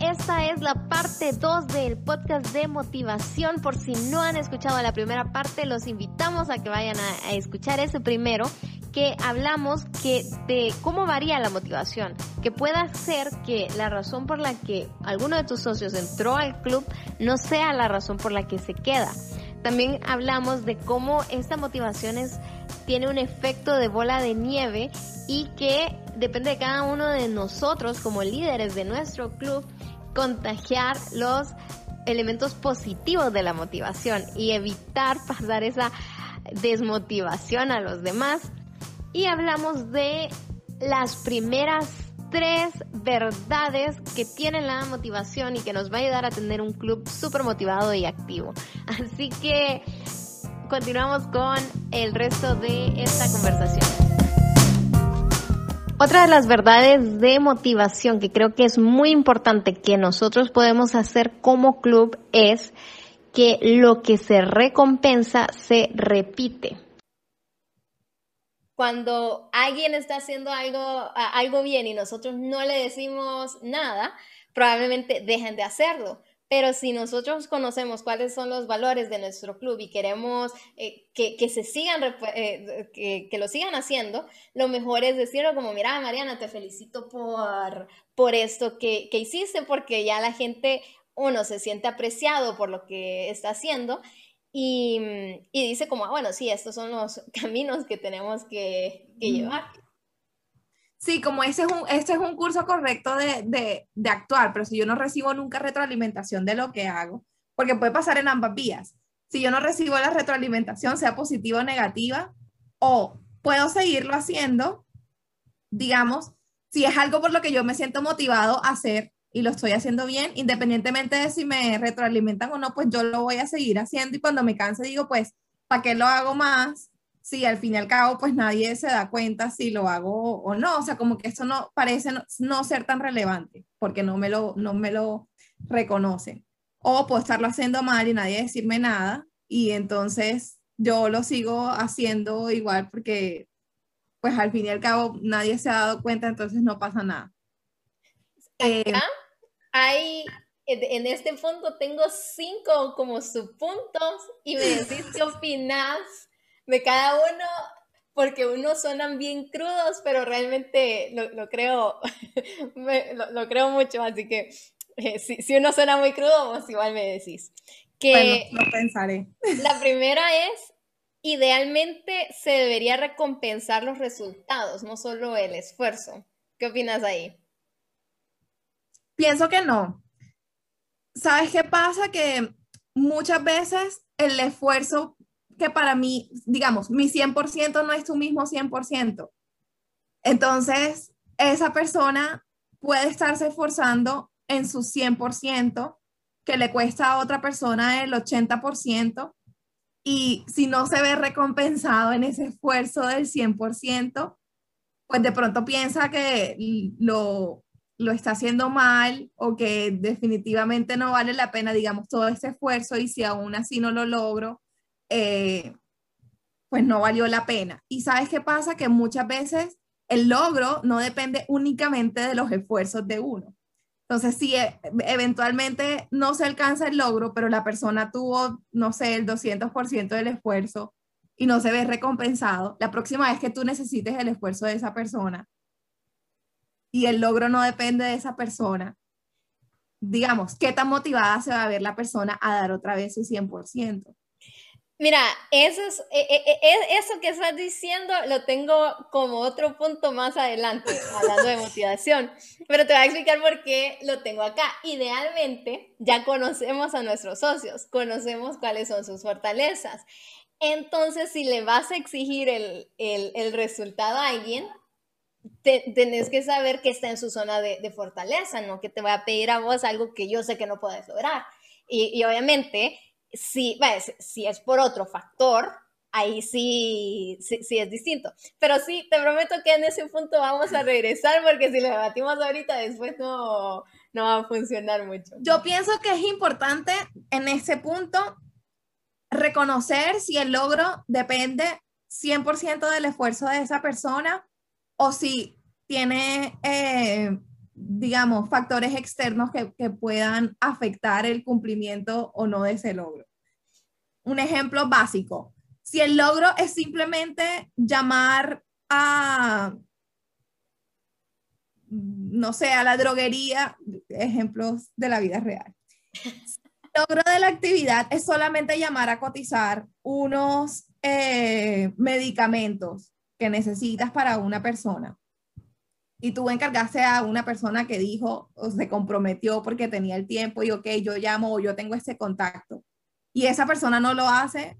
esta es la parte 2 del podcast de motivación. Por si no han escuchado la primera parte, los invitamos a que vayan a, a escuchar ese primero que hablamos que de cómo varía la motivación, que pueda ser que la razón por la que alguno de tus socios entró al club no sea la razón por la que se queda. También hablamos de cómo esta motivación es, tiene un efecto de bola de nieve y que depende de cada uno de nosotros como líderes de nuestro club contagiar los elementos positivos de la motivación y evitar pasar esa desmotivación a los demás y hablamos de las primeras tres verdades que tienen la motivación y que nos va a ayudar a tener un club súper motivado y activo. Así que continuamos con el resto de esta conversación. Otra de las verdades de motivación que creo que es muy importante que nosotros podemos hacer como club es que lo que se recompensa se repite cuando alguien está haciendo algo, algo bien y nosotros no le decimos nada, probablemente dejen de hacerlo. Pero si nosotros conocemos cuáles son los valores de nuestro club y queremos eh, que, que, se sigan, eh, que, que, lo sigan haciendo, lo mejor es decirlo como, mira, Mariana, te felicito por, por esto que, que hiciste, porque ya la gente, uno, se siente apreciado por lo que está haciendo y, y, dice como, ah, bueno, sí, estos son los caminos que tenemos que, que llevar. Sí, como ese es un, este es un curso correcto de, de, de, actuar, pero si yo no recibo nunca retroalimentación de lo que hago, porque puede pasar en ambas vías. Si yo no recibo la retroalimentación, sea positiva o negativa, o puedo seguirlo haciendo, digamos, si es algo por lo que yo me siento motivado a hacer, y lo estoy haciendo bien, independientemente de si me retroalimentan o no, pues yo lo voy a seguir haciendo y cuando me canse digo, pues, ¿para qué lo hago más? Si al fin y al cabo, pues nadie se da cuenta si lo hago o no, o sea, como que eso no parece no, ser tan relevante porque no me lo, no me lo reconocen. O puedo estarlo haciendo mal y nadie decirme nada y entonces yo lo sigo haciendo igual porque pues al fin y al cabo nadie se ha dado cuenta, entonces no pasa nada. Eh, en este punto tengo cinco como subpuntos y me decís qué opinas de cada uno, porque unos suenan bien crudos, pero realmente lo, creo, lo, creo mucho, así que eh, si, si, uno suena muy crudo, pues igual me decís. Que bueno, lo pensaré. La primera es, idealmente se debería recompensar los resultados, no solo el esfuerzo. ¿Qué opinas ahí? Pienso que no. ¿Sabes qué pasa? Que muchas veces el esfuerzo que para mí, digamos, mi 100% no es tu mismo 100%. Entonces, esa persona puede estarse esforzando en su 100%, que le cuesta a otra persona el 80%, y si no se ve recompensado en ese esfuerzo del 100%, pues de pronto piensa que lo, lo está haciendo mal o que definitivamente no vale la pena, digamos, todo ese esfuerzo y si aún así no lo logro, eh, pues no valió la pena. Y sabes qué pasa? Que muchas veces el logro no depende únicamente de los esfuerzos de uno. Entonces, si e, eventualmente no se alcanza el logro, pero la persona tuvo, no sé, el 200% del esfuerzo y no se ve recompensado, la próxima vez que tú necesites el esfuerzo de esa persona, y el logro no depende de esa persona, digamos, ¿qué tan motivada se va a ver la persona a dar otra vez su 100%? Mira, eso, es, e, e, e, eso que estás diciendo lo tengo como otro punto más adelante, hablando de motivación, pero te voy a explicar por qué lo tengo acá. Idealmente, ya conocemos a nuestros socios, conocemos cuáles son sus fortalezas. Entonces, si le vas a exigir el, el, el resultado a alguien, tenés que saber que está en su zona de, fortaleza, no que te voy a pedir a vos algo que yo sé que no puedes lograr. Y, obviamente, si, si es por otro factor, ahí sí, sí, es distinto. Pero sí, te prometo que en ese punto vamos a regresar porque si lo debatimos ahorita, después no, no va a funcionar mucho. Yo pienso que es importante en ese punto reconocer si el logro depende 100% del esfuerzo de esa persona o si tiene, eh, digamos, factores externos que, que puedan afectar el cumplimiento o no de ese logro. Un ejemplo básico, si el logro es simplemente llamar a, no sé, a la droguería, ejemplos de la vida real. El logro de la actividad es solamente llamar a cotizar unos eh, medicamentos que necesitas para una persona. Y tú encargaste a una persona que dijo o se comprometió porque tenía el tiempo y, ok, yo llamo o yo tengo ese contacto. Y esa persona no lo hace,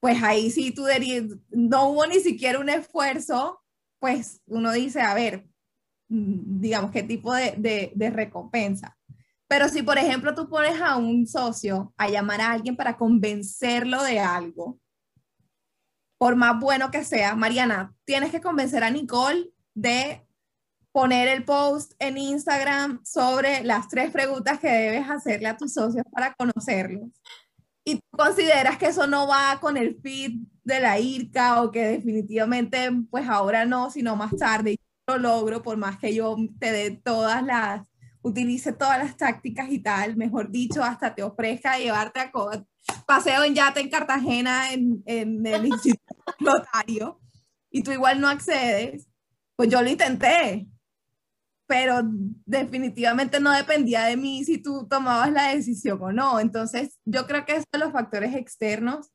pues ahí sí tú no hubo ni siquiera un esfuerzo, pues uno dice, a ver, mm, digamos, qué tipo de, de, recompensa. Pero si, por ejemplo, tú pones a un socio a llamar a alguien para convencerlo de algo, por más bueno que sea, Mariana, tienes que convencer a Nicole de poner el post en Instagram sobre las tres preguntas que debes hacerle a tus socios para conocerlos. Y tú consideras que eso no va con el feed de la IRCA o que definitivamente pues ahora no, sino más tarde lo logro por más que yo te dé todas las, utilice todas las tácticas y tal, mejor dicho, hasta te ofrezca llevarte a paseo en yate en Cartagena en, en el Instituto Notario y tú igual no accedes, pues yo lo intenté, pero definitivamente no dependía de mí si tú tomabas la decisión o no. Entonces, yo creo que son los factores externos.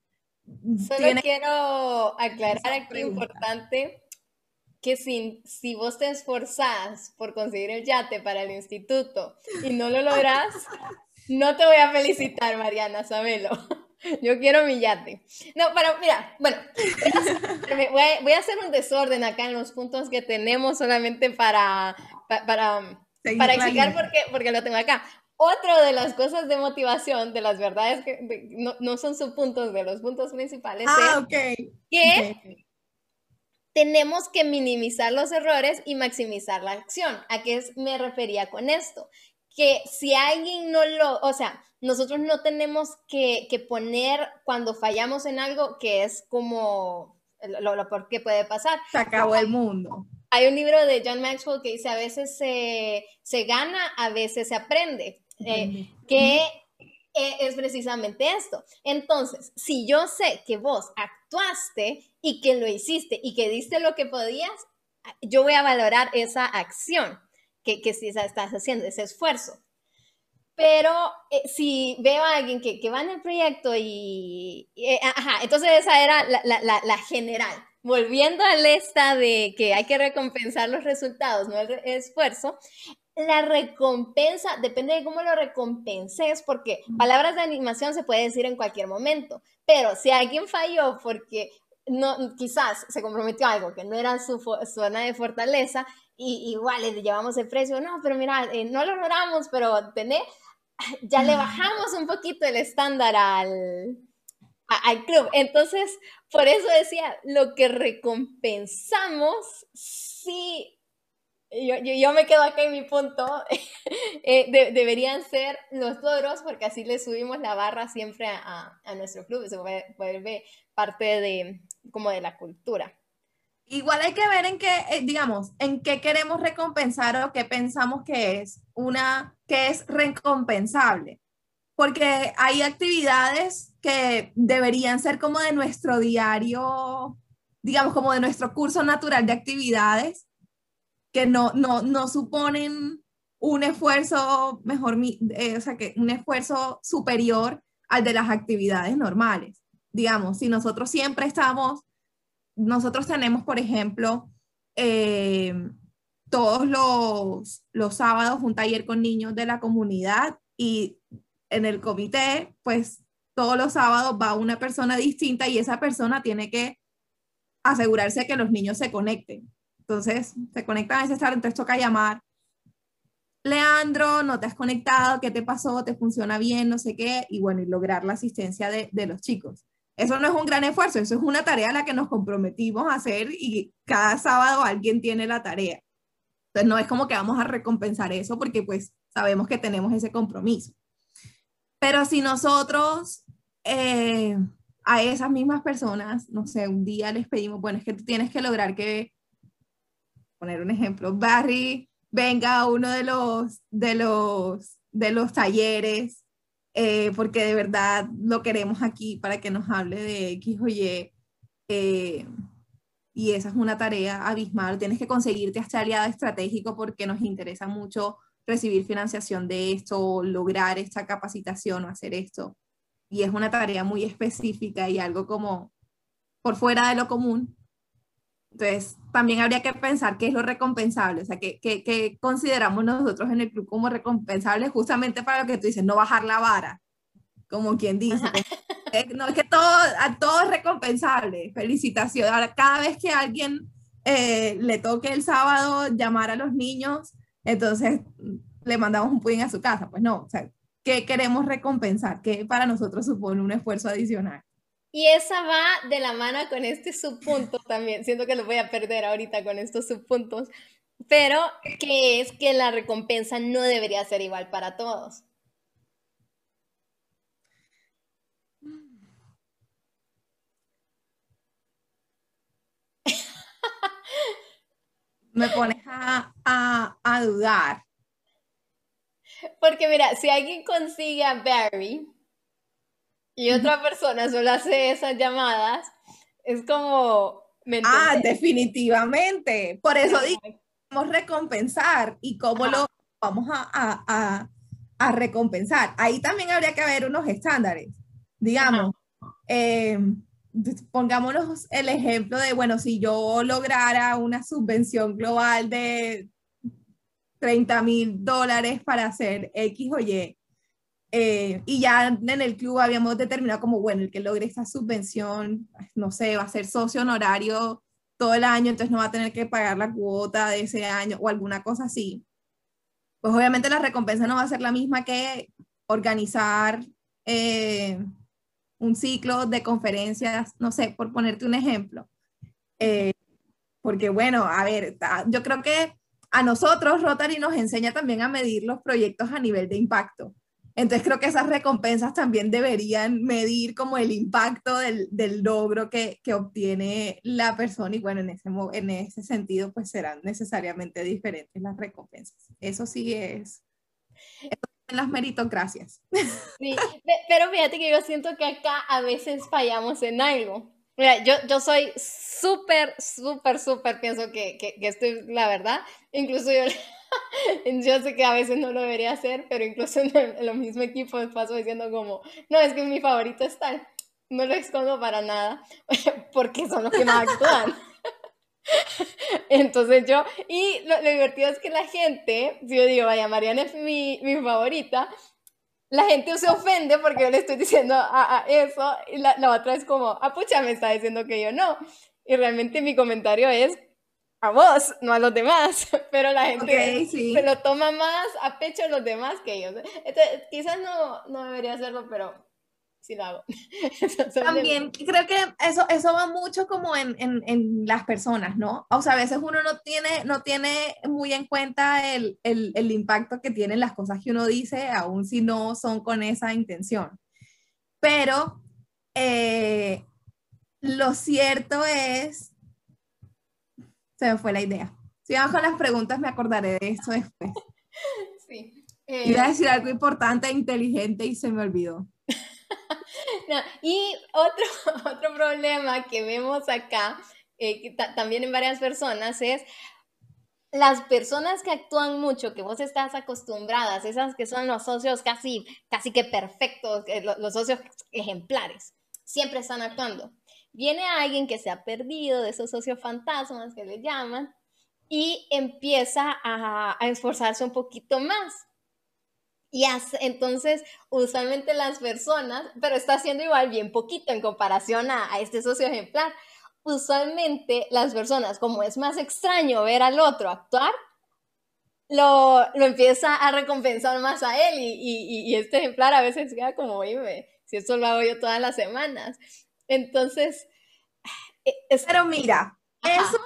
Solo quiero aclarar aquí importante que si, si vos te esforzás por conseguir el yate para el instituto y no lo lográs, no te voy a felicitar, Mariana, sabelo. Yo quiero mi yate. No, pero mira, bueno, voy a, hacer un desorden acá en los puntos que tenemos solamente para, para, para explicar por qué, porque lo tengo acá. Otra de las cosas de motivación, de las verdades que no, no, son sus puntos, de los puntos principales, ah, es que tenemos que minimizar los errores y maximizar la acción. ¿A qué me refería con esto? Que si alguien no lo, o sea, nosotros no tenemos que, que poner cuando fallamos en algo que es como lo, lo por qué puede pasar. Se acabó el mundo. Hay un libro de John Maxwell que dice a veces se, se gana, a veces se aprende, eh, que e, es precisamente esto. Entonces, si yo sé que vos actuaste y que lo hiciste y que diste lo que podías, yo voy a valorar esa acción que, que si estás haciendo, ese esfuerzo. Pero eh, si veo a alguien que, que, va en el proyecto y, eh, ajá, entonces esa era la, la, la general volviendo a esta de que hay que recompensar los resultados, no el esfuerzo, la recompensa depende de cómo lo recompenses, porque palabras de animación se puede decir en cualquier momento, pero si alguien falló porque no, quizás se comprometió a algo que no era su zona de fortaleza, y igual le llevamos el precio, no, pero mira, eh, no lo logramos, pero tené, ya le bajamos un poquito el estándar al, al club. Entonces, por eso decía, lo que recompensamos, sí, yo, yo, me quedo acá en mi punto, eh, deberían ser los logros, porque así le subimos la barra siempre a, a nuestro club, se vuelve parte de, como de la cultura. Igual hay que ver en qué, eh, digamos, en qué queremos recompensar o qué pensamos que es una, que es recompensable porque hay actividades que deberían ser como de nuestro diario, digamos, como de nuestro curso natural de actividades, que no, no, no suponen un esfuerzo mejor, eh, o sea, que un esfuerzo superior al de las actividades normales. Digamos, si nosotros siempre estamos, nosotros tenemos, por ejemplo, eh, todos los, los sábados un taller con niños de la comunidad y en el comité, pues todos los sábados va una persona distinta y esa persona tiene que asegurarse que los niños se conecten. Entonces, se conectan a ese estar, entonces toca llamar. Leandro, no te has conectado, ¿qué te pasó? ¿Te funciona bien? No sé qué. Y bueno, y lograr la asistencia de, de los chicos. Eso no es un gran esfuerzo, eso es una tarea a la que nos comprometimos a hacer y cada sábado alguien tiene la tarea. Entonces, no es como que vamos a recompensar eso porque pues sabemos que tenemos ese compromiso. Pero si nosotros eh, a esas mismas personas, no sé, un día les pedimos, bueno, es que tú tienes que lograr que, poner un ejemplo, Barry venga a uno de los, de los, de los talleres, eh, porque de verdad lo queremos aquí para que nos hable de X o Y. Eh, y esa es una tarea abismal. Tienes que conseguirte este aliado estratégico porque nos interesa mucho recibir financiación de esto, lograr esta capacitación o hacer esto. Y es una tarea muy específica y algo como por fuera de lo común. Entonces, también habría que pensar qué es lo recompensable, o sea, qué, qué, consideramos nosotros en el club como recompensable justamente para lo que tú dices, no bajar la vara, como quien dice. no es que todo, a todo es recompensable, felicitaciones. Ahora, cada vez que alguien eh, le toque el sábado llamar a los niños, entonces le mandamos un pudding a su casa. Pues no, o sea, ¿qué queremos recompensar? ¿Qué para nosotros supone un esfuerzo adicional? Y esa va de la mano con este subpunto también. Siento que lo voy a perder ahorita con estos subpuntos. Pero que es que la recompensa no debería ser igual para todos. Me pones a, a dudar. Porque mira, si alguien consigue a Barry, y otra persona solo hace esas llamadas, es como... ah, definitivamente. Por eso digamos recompensar y cómo lo vamos a, recompensar. Ahí también habría que haber unos estándares. Digamos, eh, pongámonos el ejemplo de, bueno, si yo lograra una subvención global de 30 mil dólares para hacer X o Y, eh, y ya en el club habíamos determinado como, bueno, el que logre esta subvención, no sé, va a ser socio honorario todo el año, entonces no va a tener que pagar la cuota de ese año o alguna cosa así. Pues obviamente la recompensa no va a ser la misma que organizar eh, un ciclo de conferencias, no sé, por ponerte un ejemplo. Eh, porque bueno, a ver, yo creo que a nosotros Rotary nos enseña también a medir los proyectos a nivel de impacto. Entonces creo que esas recompensas también deberían medir como el impacto del, del logro que, que, obtiene la persona y bueno, en ese, en ese sentido pues serán necesariamente diferentes las recompensas. Eso sí es, en las meritocracias. Sí, pero fíjate que yo siento que acá a veces fallamos en algo. Mira, yo, yo soy súper, súper, súper, pienso que, que, que esto es la verdad. Incluso yo yo sé que a veces no lo debería hacer, pero incluso en, el, los mismos paso diciendo como, no, es que mi favorito es tal. No lo escondo para nada, porque son los que más actúan. Entonces yo, y lo, divertido es que la gente, si yo digo, vaya, Mariana es mi, mi favorita, la gente se ofende porque yo le estoy diciendo a, eso, y la, la, otra es como, ah, pucha, me está diciendo que yo no. Y realmente mi comentario es, a vos, no a los demás, pero la gente se lo toma más a pecho los demás que ellos. Entonces, quizás no, no debería hacerlo, pero sí lo hago. También creo que eso, eso va mucho como en, en, en, las personas, ¿no? O sea, a veces uno no tiene, no tiene muy en cuenta el, el, el impacto que tienen las cosas que uno dice, aun si no son con esa intención. Pero eh, lo cierto es se me fue la idea. Si vamos con las preguntas, me acordaré de eso después. Sí. Eh, Iba a decir algo importante e inteligente y se me olvidó. y otro, otro problema que vemos acá, eh, también en varias personas, es las personas que actúan mucho, que vos estás acostumbradas, esas que son los socios casi, casi que perfectos, los socios ejemplares, siempre están actuando viene alguien que se ha perdido de esos socios fantasmas que le llaman y empieza a, esforzarse un poquito más. Y entonces, usualmente las personas, pero está haciendo igual bien poquito en comparación a, este socio ejemplar. Usualmente las personas, como es más extraño ver al otro actuar, lo, lo empieza a recompensar más a él y, y, este ejemplar a veces queda como, oye, si esto lo hago yo todas las semanas. Entonces, e, pero mira, eso,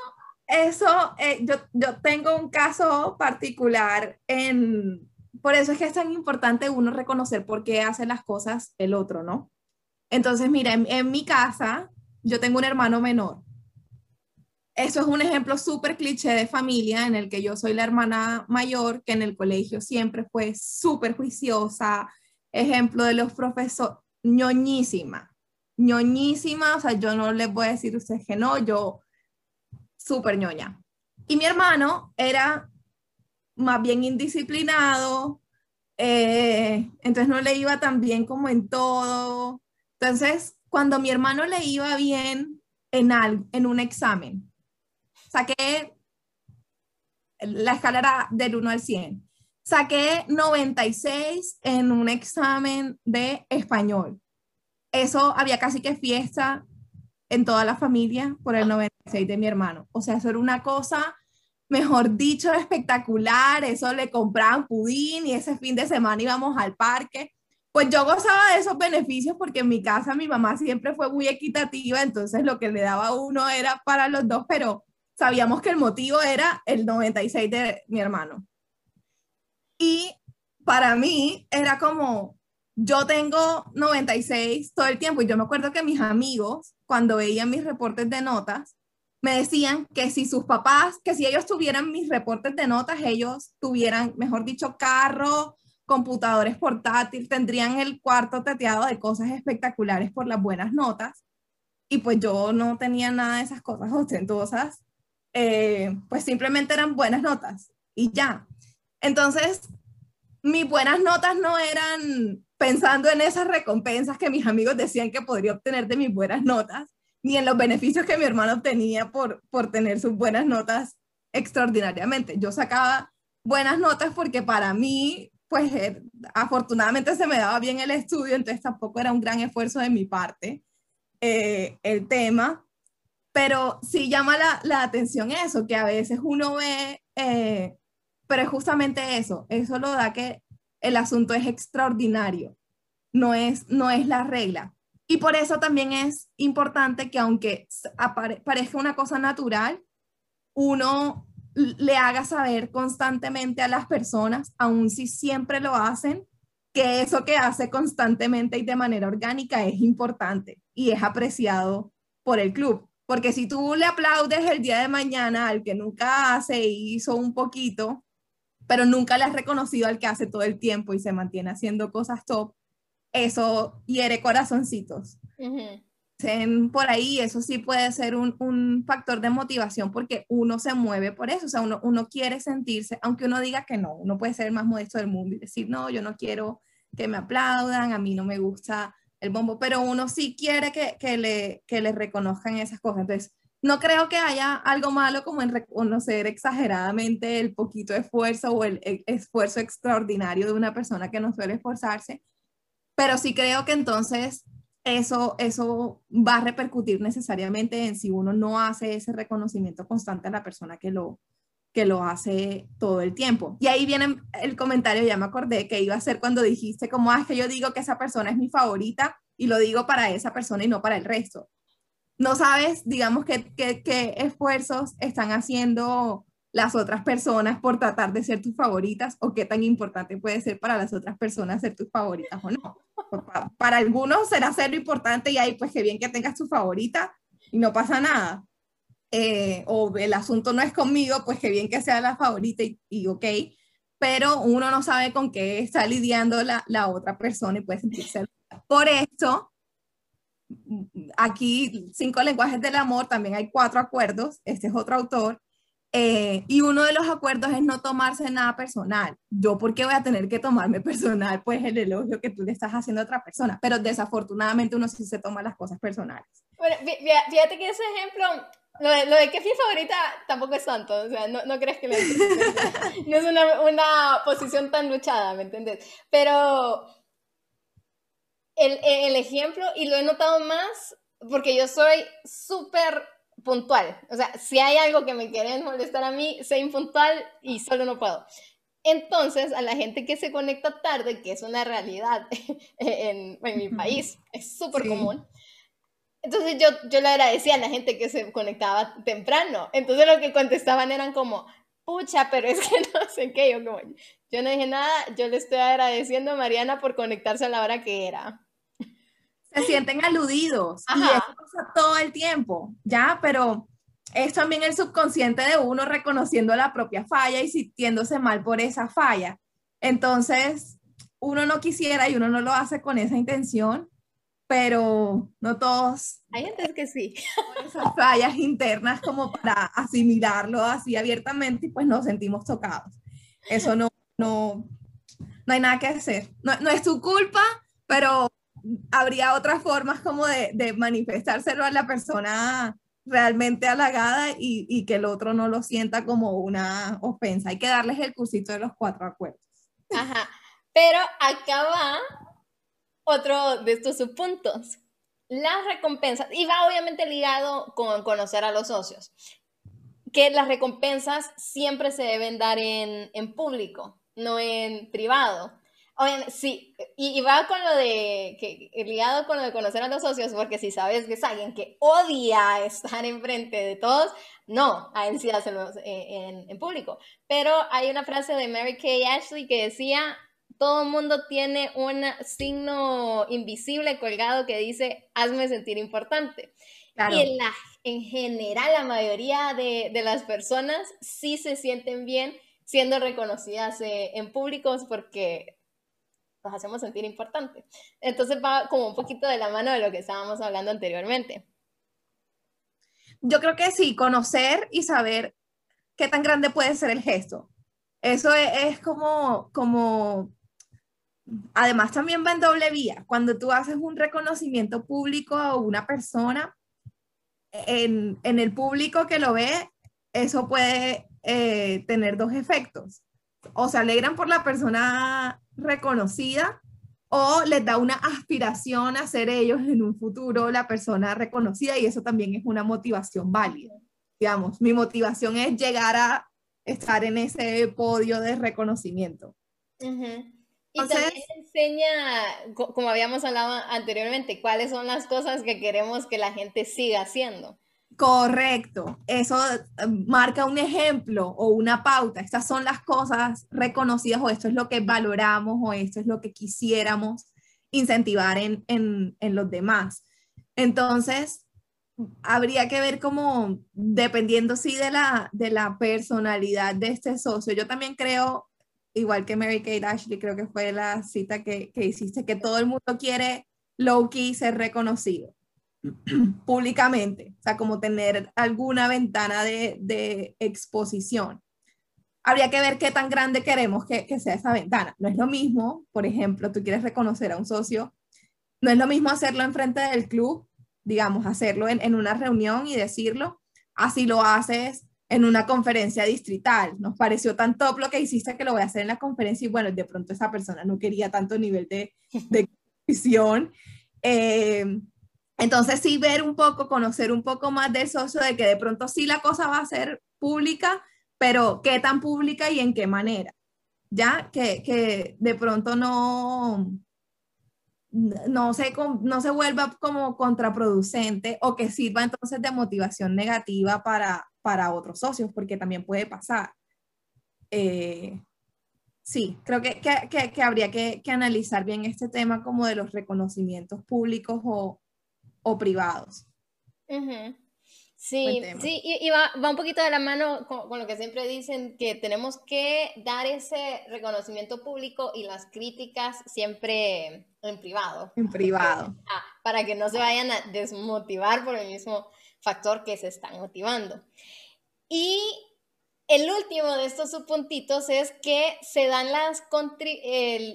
eso, eh, yo, yo tengo un caso particular en, por eso es que es tan importante uno reconocer por qué hace las cosas el otro, ¿no? Entonces, mira, en, mi casa, yo tengo un hermano menor. eso es un ejemplo súper cliché de familia en el que yo soy la hermana mayor, que en el colegio siempre fue súper juiciosa, ejemplo de los profesores, ñoñísima, ñoñísima, o sea, yo no les voy a decir a ustedes que no, yo súper ñoña. Y mi hermano era más bien indisciplinado, eh, entonces no le iba tan bien como en todo. Entonces, cuando mi hermano le iba bien en, en un examen, saqué la escalera del 1 al 100. Saqué 96 en un examen de español. Eso había casi que fiesta en toda la familia por el 96 de mi hermano. O sea, eso era una cosa, mejor dicho, espectacular. Eso le compraban pudín y ese fin de semana íbamos al parque. Pues yo gozaba de esos beneficios porque en mi casa mi mamá siempre fue muy equitativa, entonces lo que le daba uno era para los dos, pero sabíamos que el motivo era el 96 de mi hermano. Y para mí era como, yo tengo 96 todo el tiempo y yo me acuerdo que mis amigos, cuando veían mis reportes de notas, me decían que si sus papás, que si ellos tuvieran mis reportes de notas, ellos tuvieran, mejor dicho, carro, computadores portátiles, tendrían el cuarto teteado de cosas espectaculares por las buenas notas. Y pues yo no tenía nada de esas cosas ostentosas eh, pues simplemente eran buenas notas y ya. Entonces, mis buenas notas no eran pensando en esas recompensas que mis amigos decían que podría obtener de mis buenas notas, ni en los beneficios que mi hermano obtenía por, por tener sus buenas notas extraordinariamente. Yo sacaba buenas notas porque para mí, pues eh, afortunadamente se me daba bien el estudio, entonces tampoco era un gran esfuerzo de mi parte eh, el tema. Pero sí llama la, la atención eso, que a veces uno ve, eh, pero es justamente eso, eso lo da que el asunto es extraordinario, no es, no es la regla. Y por eso también es importante que aunque parezca una cosa natural, uno le haga saber constantemente a las personas, aun si siempre lo hacen, que eso que hace constantemente y de manera orgánica es importante y es apreciado por el club. Porque si tú le aplaudes el día de mañana al que nunca hace y hizo un poquito, pero nunca le has reconocido al que hace todo el tiempo y se mantiene haciendo cosas top, eso hiere corazoncitos. Por ahí, eso sí puede ser un, un, factor de motivación porque uno se mueve por eso, o sea, uno, uno quiere sentirse, aunque uno diga que no, uno puede ser el más modesto del mundo y decir, no, yo no quiero que me aplaudan, a mí no me gusta el bombo, pero uno sí quiere que, que, le, que le reconozcan esas cosas. Entonces, no creo que haya algo malo como en reconocer exageradamente el poquito esfuerzo o el, esfuerzo extraordinario de una persona que no suele esforzarse, pero sí creo que entonces eso, eso va a repercutir necesariamente en si uno no hace ese reconocimiento constante a la persona que lo, que lo hace todo el tiempo. Y ahí viene el comentario, ya me acordé, que iba a ser cuando dijiste como, ah, que yo digo que esa persona es mi favorita y lo digo para esa persona y no para el resto. No sabes, digamos, qué, qué, esfuerzos están haciendo las otras personas por tratar de ser tus favoritas o qué tan importante puede ser para las otras personas ser tus favoritas o no. Para, algunos será ser lo importante y ahí pues qué bien que tengas tu favorita y no pasa nada eh, o el asunto no es conmigo, pues que bien que sea la favorita y, ok, pero uno no sabe con qué está lidiando la, la otra persona y puede sentirse. Por eso, aquí, cinco lenguajes del amor, también hay cuatro acuerdos, este es otro autor, eh, y uno de los acuerdos es no tomarse nada personal. Yo, ¿por qué voy a tener que tomarme personal? Pues el elogio que tú le estás haciendo a otra persona. Pero desafortunadamente uno sí se toma las cosas personales. Bueno, fíjate que ese ejemplo lo de, lo de que favorita tampoco es tanto, o sea, no, no crees que no es una, una, posición tan luchada, ¿me entiendes? Pero el, el, ejemplo, y lo he notado más porque yo soy súper puntual, o sea, si hay algo que me quieren molestar a mí, soy impuntual y solo no puedo. Entonces, a la gente que se conecta tarde, que es una realidad en, en mi país, es súper común, entonces yo, yo le agradecía a la gente que se conectaba temprano. Entonces lo que contestaban eran como, pucha, pero es que no sé qué. Yo, como, yo no dije nada, yo le estoy agradeciendo a Mariana por conectarse a la hora que era. Se sienten aludidos y eso pasa todo el tiempo, ¿ya? Pero es también el subconsciente de uno reconociendo la propia falla y sintiéndose mal por esa falla. Entonces, uno no quisiera y uno no lo hace con esa intención, pero no todos. Hay gente que sí. Esas fallas internas como para asimilarlo así abiertamente y pues nos sentimos tocados. Eso no, no, no hay nada que hacer. No, no es tu culpa, pero habría otras formas como de, de manifestárselo a la persona realmente halagada y, que el otro no lo sienta como una ofensa. Hay que darles el cursito de los cuatro acuerdos. Ajá. Pero acá va otro de estos subpuntos. Las recompensas, y va obviamente ligado con conocer a los socios, que las recompensas siempre se deben dar en público, no en privado. Oye, sí, y, va con lo de, que, ligado con lo de conocer a los socios, porque si sabes que es alguien que odia estar enfrente de todos, no, a él sí hacerlo en, en, público. Pero hay una frase de Mary Kay Ashley que decía, todo el mundo tiene un signo invisible colgado que dice, hazme sentir importante. Y en, la, en general, la mayoría de, de las personas sí se sienten bien siendo reconocidas eh, en públicos porque nos hacemos sentir importante. Entonces va como un poquito de la mano de lo que estábamos hablando anteriormente. Yo creo que sí, conocer y saber qué tan grande puede ser el gesto. Eso es, como, como, además también va en doble vía. Cuando tú haces un reconocimiento público a una persona, en, en el público que lo ve, eso puede eh, tener dos efectos. O se alegran por la persona reconocida o les da una aspiración a ser ellos en un futuro la persona reconocida y eso también es una motivación válida. Digamos, mi motivación es llegar a estar en ese podio de reconocimiento. Y también enseña, como habíamos hablado anteriormente, cuáles son las cosas que queremos que la gente siga haciendo. Correcto, eso eh, marca un ejemplo o una pauta. Estas son las cosas reconocidas o esto es lo que valoramos o esto es lo que quisiéramos incentivar en, en, los demás. Entonces, habría que ver cómo, dependiendo sí de la, de la personalidad de este socio, yo también creo, igual que Mary Kate Ashley, creo que fue la cita que, que hiciste, que todo el mundo quiere low-key ser reconocido públicamente, o sea, como tener alguna ventana de, exposición. Habría que ver qué tan grande queremos que, que, sea esa ventana. No es lo mismo, por ejemplo, tú quieres reconocer a un socio, no es lo mismo hacerlo enfrente del club, digamos, hacerlo en, una reunión y decirlo, así lo haces en una conferencia distrital. Nos pareció tan top lo que hiciste que lo voy a hacer en la conferencia y bueno, de pronto esa persona no quería tanto nivel de, de visión. Entonces sí ver un poco, conocer un poco más del socio, de que de pronto sí la cosa va a ser pública, pero qué tan pública y en qué manera. Ya que, que de pronto no, no se, no se vuelva como contraproducente o que sirva entonces de motivación negativa para, para otros socios, porque también puede pasar. Eh, sí, creo que, que, que habría que, analizar bien este tema como de los reconocimientos públicos o, o privados. Sí, sí, y, va, un poquito de la mano con, lo que siempre dicen, que tenemos que dar ese reconocimiento público y las críticas siempre en privado. En privado. Ah, para que no se vayan a desmotivar por el mismo factor que se están motivando. Y el último de estos subpuntitos es que se dan las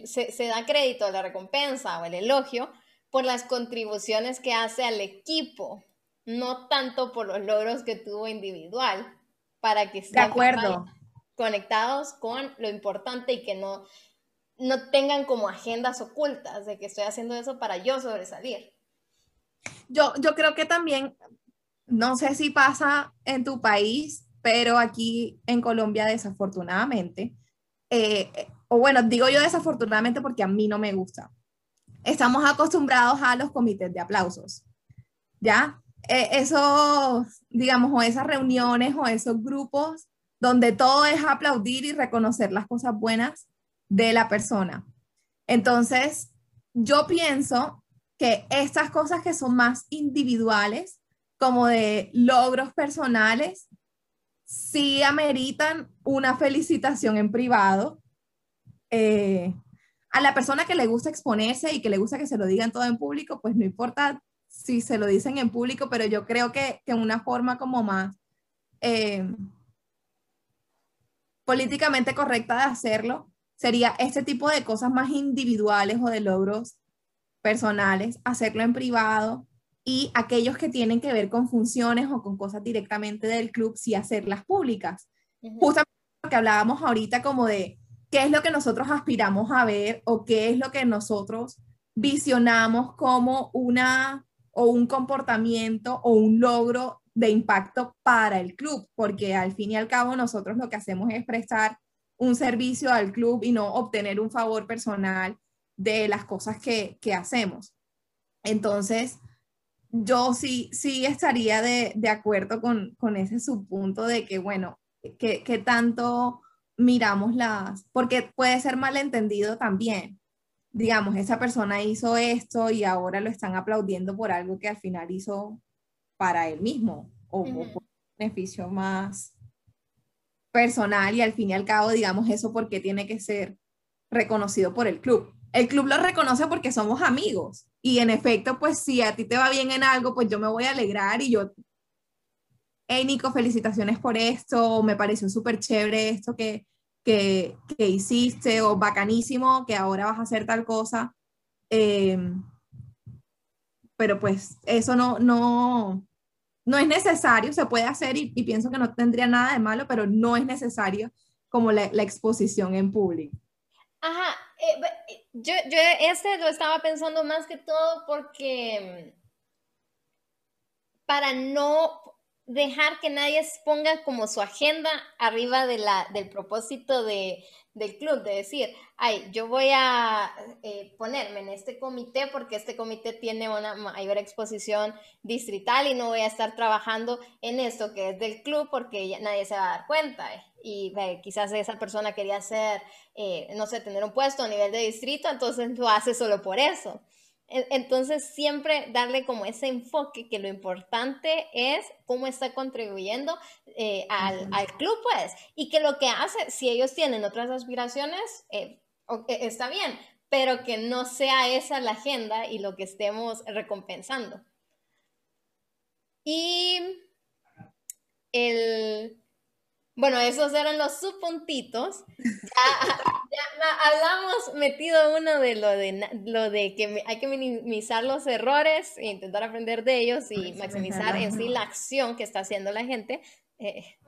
se, se da crédito a la recompensa o el elogio por las contribuciones que hace al equipo, no tanto por los logros que tuvo individual, para que estén conectados con lo importante y que no, no tengan como agendas ocultas de que estoy haciendo eso para yo sobresalir. Yo, yo creo que también, no sé si pasa en tu país, pero aquí en Colombia desafortunadamente, eh, o bueno, digo yo desafortunadamente porque a mí no me gusta, estamos acostumbrados a los comités de aplausos, ¿ya? Eh, esos, digamos, o esas reuniones o esos grupos donde todo es aplaudir y reconocer las cosas buenas de la persona. Entonces, yo pienso que estas cosas que son más individuales como de logros personales, sí ameritan una felicitación en privado. Eh, a la persona que le gusta exponerse y que le gusta que se lo digan todo en público, pues no importa si se lo dicen en público, pero yo creo que, que una forma como más eh, políticamente correcta de hacerlo sería este tipo de cosas más individuales o de logros personales, hacerlo en privado y aquellos que tienen que ver con funciones o con cosas directamente del club, sí hacerlas públicas. Justamente lo que hablábamos ahorita como de qué es lo que nosotros aspiramos a ver o qué es lo que nosotros visionamos como una o un comportamiento o un logro de impacto para el club, porque al fin y al cabo nosotros lo que hacemos es prestar un servicio al club y no obtener un favor personal de las cosas que, que hacemos. Entonces, yo sí, sí estaría de, de acuerdo con, con, ese subpunto de que, bueno, que, que tanto miramos las, porque puede ser malentendido también. Digamos, esa persona hizo esto y ahora lo están aplaudiendo por algo que al final hizo para él mismo o, por un beneficio más personal y al fin y al cabo, digamos, eso porque tiene que ser reconocido por el club. El club lo reconoce porque somos amigos y en efecto, pues si a ti te va bien en algo, pues yo me voy a alegrar y yo hey Nico, felicitaciones por esto, me pareció súper chévere esto que, que, que, hiciste, o bacanísimo, que ahora vas a hacer tal cosa. Eh, pero pues eso no, no, no es necesario, se puede hacer y, y, pienso que no tendría nada de malo, pero no es necesario como la, la exposición en público. Ajá, eh, yo, yo este lo estaba pensando más que todo porque mm, para no dejar que nadie ponga como su agenda arriba de la, del propósito de, del club, de decir, ay, yo voy a eh, ponerme en este comité porque este comité tiene una mayor exposición distrital y no voy a estar trabajando en esto que es del club porque nadie se va a dar cuenta. Y quizás esa persona quería hacer, eh, no sé, tener un puesto a nivel de distrito, entonces lo hace solo por eso. Entonces, siempre darle como ese enfoque que lo importante es cómo está contribuyendo eh, al, al, club, pues, y que lo que hace, si ellos tienen otras aspiraciones, eh, está bien, pero que no sea esa la agenda y lo que estemos recompensando. Y el, bueno, esos eran los subpuntitos. Ya, hablamos metido uno de lo de lo de que hay que minimizar los errores e intentar aprender de ellos y maximizar en sí la acción que está haciendo la gente, eh,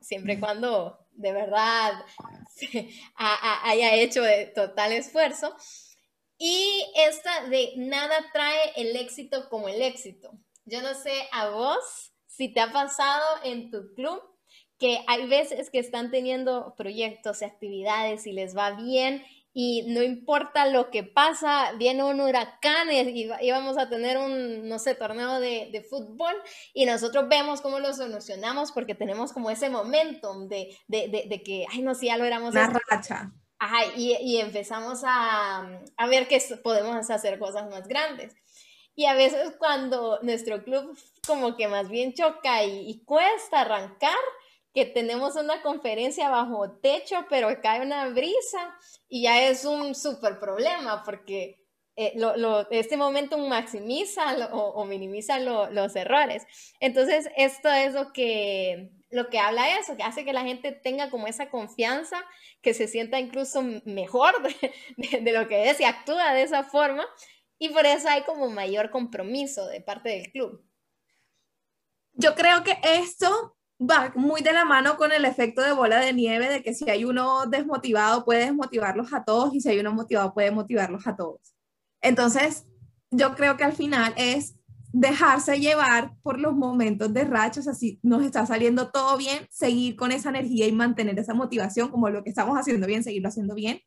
siempre y cuando de verdad haya hecho total esfuerzo. Y esta de nada trae el éxito como el éxito. Yo no sé a vos si te ha pasado en tu club que hay veces que están teniendo proyectos y actividades y les va bien y no importa lo que pasa, viene un huracán y, vamos a tener un, no sé, torneo de, de, fútbol y nosotros vemos cómo lo solucionamos porque tenemos como ese momentum de, de, de que, ay, no, si ya lo éramos. Una racha. Ajá, y, y empezamos a, a, ver que podemos hacer cosas más grandes. Y a veces cuando nuestro club como que más bien choca y, y cuesta arrancar, que tenemos una conferencia bajo techo, pero cae una brisa y ya es un súper problema porque eh, lo, este momento maximiza o, minimiza los errores. Entonces, esto es lo que, lo que habla eso, que hace que la gente tenga como esa confianza, que se sienta incluso mejor de, de lo que es y actúa de esa forma. Y por eso hay como mayor compromiso de parte del club. Yo creo que esto va muy de la mano con el efecto de bola de nieve, de que si hay uno desmotivado puede desmotivarlos a todos y si hay uno motivado puede motivarlos a todos. Entonces, yo creo que al final es dejarse llevar por los momentos de rachos, así nos está saliendo todo bien, seguir con esa energía y mantener esa motivación como lo que estamos haciendo bien, seguirlo haciendo bien.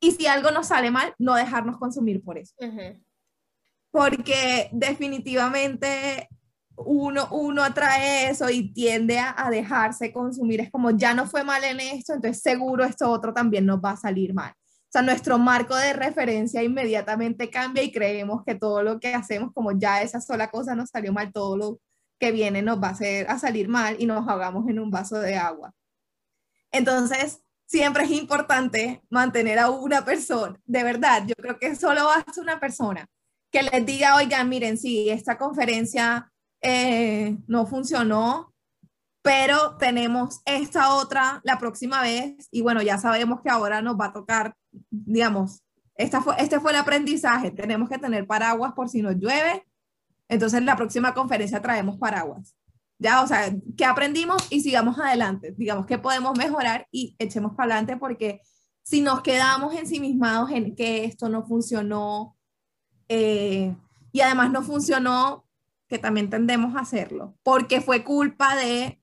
Y si algo nos sale mal, no dejarnos consumir por eso. Porque definitivamente uno, uno atrae eso y tiende a, dejarse consumir. Es como, ya no fue mal en esto, entonces seguro esto otro también nos va a salir mal. O sea, nuestro marco de referencia inmediatamente cambia y creemos que todo lo que hacemos, como ya esa sola cosa nos salió mal, todo lo, que viene nos va a salir mal y nos ahogamos en un vaso de agua. Entonces, siempre es importante mantener a una persona, de verdad, yo creo que solo basta una persona que les diga, oigan, miren, sí, esta conferencia eh, no funcionó, pero tenemos esta otra la próxima vez y bueno, ya sabemos que ahora nos va a tocar, digamos, esta fue, este fue el aprendizaje, tenemos que tener paraguas por si nos llueve, entonces la próxima conferencia traemos paraguas. Ya, o sea, ¿qué aprendimos? Y sigamos adelante, digamos, que podemos mejorar y echemos para adelante porque si nos quedamos ensimismados en que esto no funcionó eh, y además no funcionó, que también tendemos a hacerlo, porque fue culpa de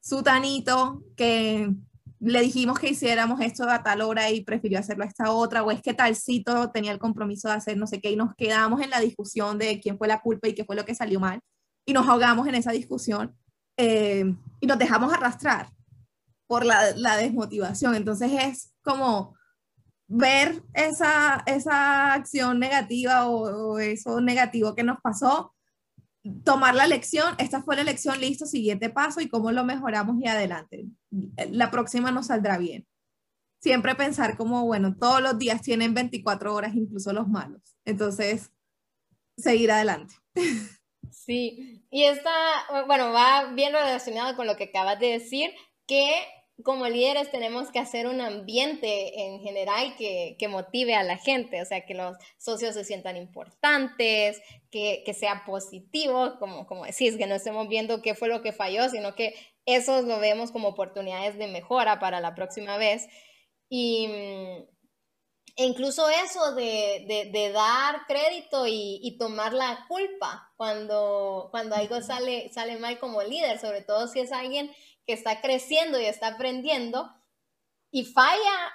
Sutanito, que le dijimos que hiciéramos esto a tal hora y prefirió hacerlo a esta otra, o es que talcito tenía el compromiso de hacer no sé qué, y nos quedamos en la discusión de quién fue la culpa y qué fue lo que salió mal, y nos ahogamos en esa discusión eh, y nos dejamos arrastrar por la, la, desmotivación. Entonces es como ver esa, esa acción negativa o, eso negativo que nos pasó tomar la lección, esta fue la lección, listo, siguiente paso y cómo lo mejoramos y adelante. La próxima nos saldrá bien. Siempre pensar como, bueno, todos los días tienen 24 horas, incluso los malos. Entonces, seguir adelante. Sí, y está, bueno, va bien relacionado con lo que acabas de decir, que como líderes tenemos que hacer un ambiente en general que, motive a la gente, o sea, que los socios se sientan importantes, que, sea positivo, como, como decís, que no estemos viendo qué fue lo que falló, sino que eso lo vemos como oportunidades de mejora para la próxima vez. Y e incluso eso de, dar crédito y, tomar la culpa cuando, cuando algo sale, sale mal como líder, sobre todo si es alguien que está creciendo y está aprendiendo y falla,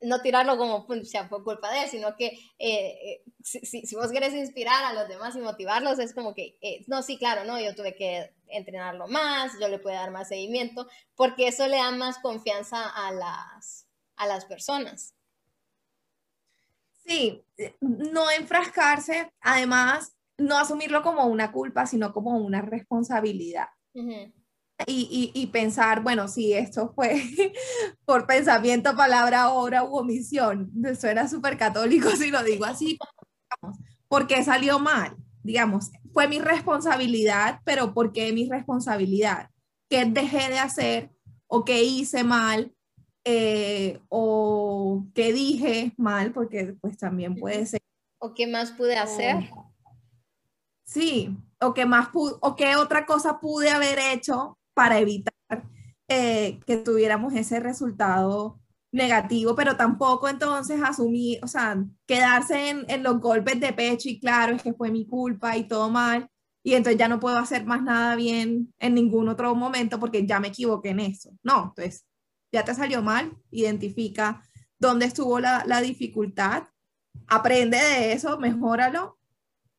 no tirarlo como, sea, por culpa de él, sino que eh, eh, si, vos querés inspirar a los demás y motivarlos, es como que, eh, no, sí, claro, no, yo tuve que entrenarlo más, yo le puedo dar más seguimiento, porque eso le da más confianza a las, a las personas. Sí, no enfrascarse, además, no asumirlo como una culpa, sino como una responsabilidad y, y, pensar, bueno, si esto fue por pensamiento, palabra, obra u omisión. Suena súper católico si lo digo así, porque salió mal, digamos, fue mi responsabilidad, pero ¿por qué mi responsabilidad? ¿Qué dejé de hacer o qué hice mal? Eh, o qué dije mal, porque pues también puede ser. ¿O qué más pude hacer? sí, o qué más o qué otra cosa pude haber hecho para evitar eh, que tuviéramos ese resultado negativo, pero tampoco entonces asumir, o sea, quedarse en, en, los golpes de pecho y claro, es que fue mi culpa y todo mal, y entonces ya no puedo hacer más nada bien en ningún otro momento porque ya me equivoqué en eso. No, entonces ya te salió mal, identifica dónde estuvo la, la dificultad, aprende de eso, mejóralo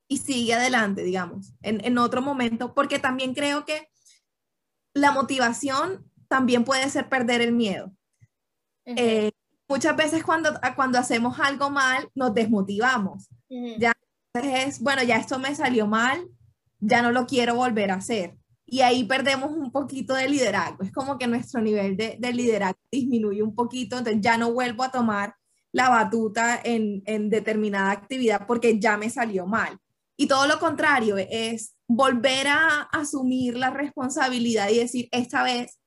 y sigue adelante, digamos, en, en otro momento, porque también creo que la motivación también puede ser perder el miedo. Eh, muchas veces cuando, cuando hacemos algo mal, nos desmotivamos. Ya es, bueno, ya esto me salió mal, ya no lo quiero volver a hacer. Y ahí perdemos un poquito de liderazgo. Es como que nuestro nivel de, de liderazgo disminuye un poquito, entonces ya no vuelvo a tomar la batuta en, en determinada actividad porque ya me salió mal. Y todo lo contrario es volver a asumir la responsabilidad y decir, esta vez,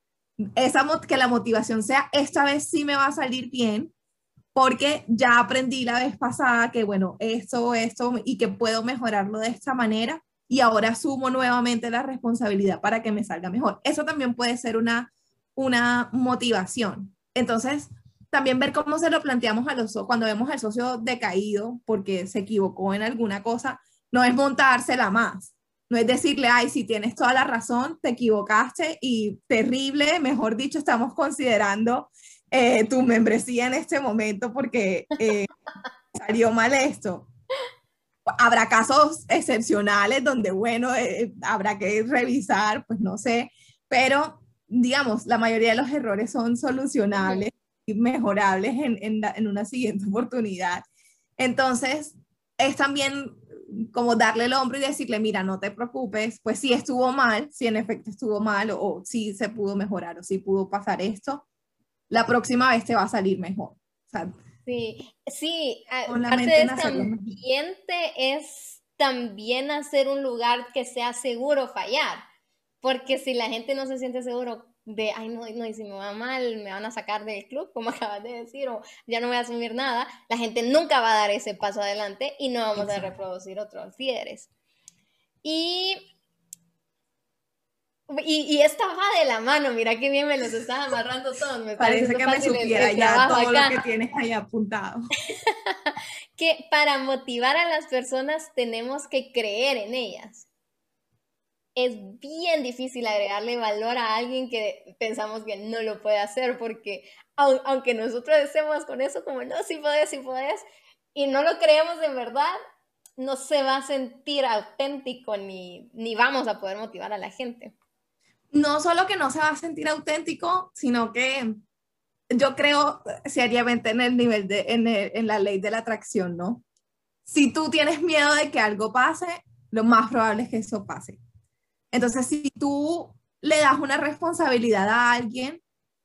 esa, que la motivación sea, esta vez sí me va a salir bien, porque ya aprendí la vez pasada que, bueno, esto, esto, y que puedo mejorarlo de esta manera, y ahora asumo nuevamente la responsabilidad para que me salga mejor. Eso también puede ser una, una motivación. Entonces, también ver cómo se lo planteamos a los cuando vemos al socio decaído porque se equivocó en alguna cosa, no es montársela más, no es decirle, ay, si tienes toda la razón, te equivocaste y terrible, mejor dicho, estamos considerando eh, tu membresía en este momento porque eh, salió mal esto. Habrá casos excepcionales donde, bueno, eh, habrá que revisar, pues no sé, pero digamos, la mayoría de los errores son solucionables y mejorables en, en una siguiente oportunidad. Entonces, es también como darle el hombro y decirle, mira, no te preocupes, pues si estuvo mal, si en efecto estuvo mal o, si se pudo mejorar o si pudo pasar esto, la próxima vez te va a salir mejor. sí, sí, parte de este ambiente es también hacer un lugar que sea seguro fallar, porque si la gente no se siente seguro, de, ay, no, no, y si me va mal, me van a sacar del club, como acabas de decir, o ya no voy a asumir nada, la gente nunca va a dar ese paso adelante y no vamos a reproducir otros líderes. Y, y, y, esta va de la mano, mira qué bien me los estás amarrando todos. Me Parece que me supiera ya todo lo que tienes ahí apuntado. que para motivar a las personas tenemos que creer en ellas es bien difícil agregarle valor a alguien que pensamos que no lo puede hacer, porque aunque nosotros estemos con eso como, no, sí puedes, sí puedes, y no lo creemos en verdad, no se va a sentir auténtico ni, ni vamos a poder motivar a la gente. No solo que no se va a sentir auténtico, sino que yo creo seriamente en el nivel de, en, en la ley de la atracción, ¿no? Si tú tienes miedo de que algo pase, lo más probable es que eso pase. Entonces, si tú le das una responsabilidad a alguien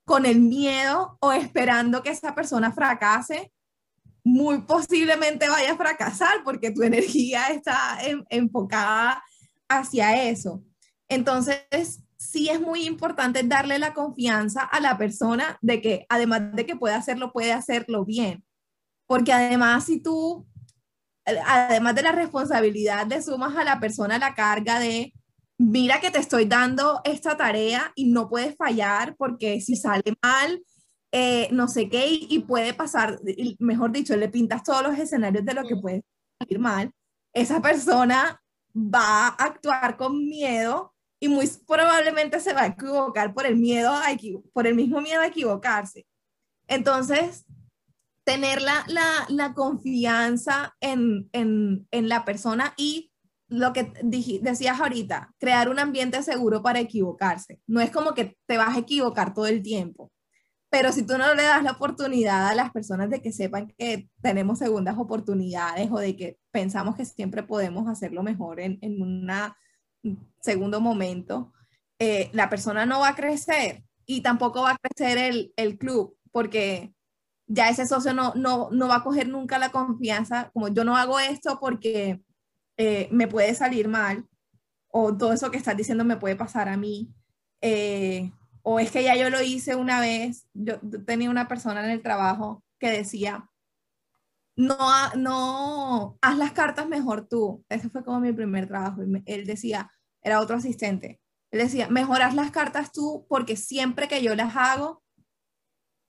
con el miedo o esperando que esa persona fracase, muy posiblemente vaya a fracasar porque tu energía está enfocada hacia eso. Entonces, sí es muy importante darle la confianza a la persona de que además de que puede hacerlo, puede hacerlo bien. Porque además, si tú, además de la responsabilidad, le sumas a la persona la carga de mira que te estoy dando esta tarea y no puedes fallar porque si sale mal, eh, no sé qué, y, puede pasar, mejor dicho, le pintas todos los escenarios de lo que puede salir mal, esa persona va a actuar con miedo y muy probablemente se va a equivocar por el miedo a por el mismo miedo a equivocarse. Entonces, tener la, la, la confianza en, en, en la persona y lo que decías ahorita, crear un ambiente seguro para equivocarse. No es como que te vas a equivocar todo el tiempo, pero si tú no le das la oportunidad a las personas de que sepan que tenemos segundas oportunidades o de que pensamos que siempre podemos hacerlo mejor en, en un segundo momento, eh, la persona no va a crecer y tampoco va a crecer el, el club porque ya ese socio no, no, no va a coger nunca la confianza, como yo no hago esto porque eh, me puede salir mal, o todo eso que estás diciendo me puede pasar a mí, eh, o es que ya yo lo hice una vez, yo tenía una persona en el trabajo que decía, no, no, haz las cartas mejor tú. Ese fue como mi primer trabajo. él decía, era otro asistente. Él decía, mejor haz las cartas tú porque siempre que yo las hago,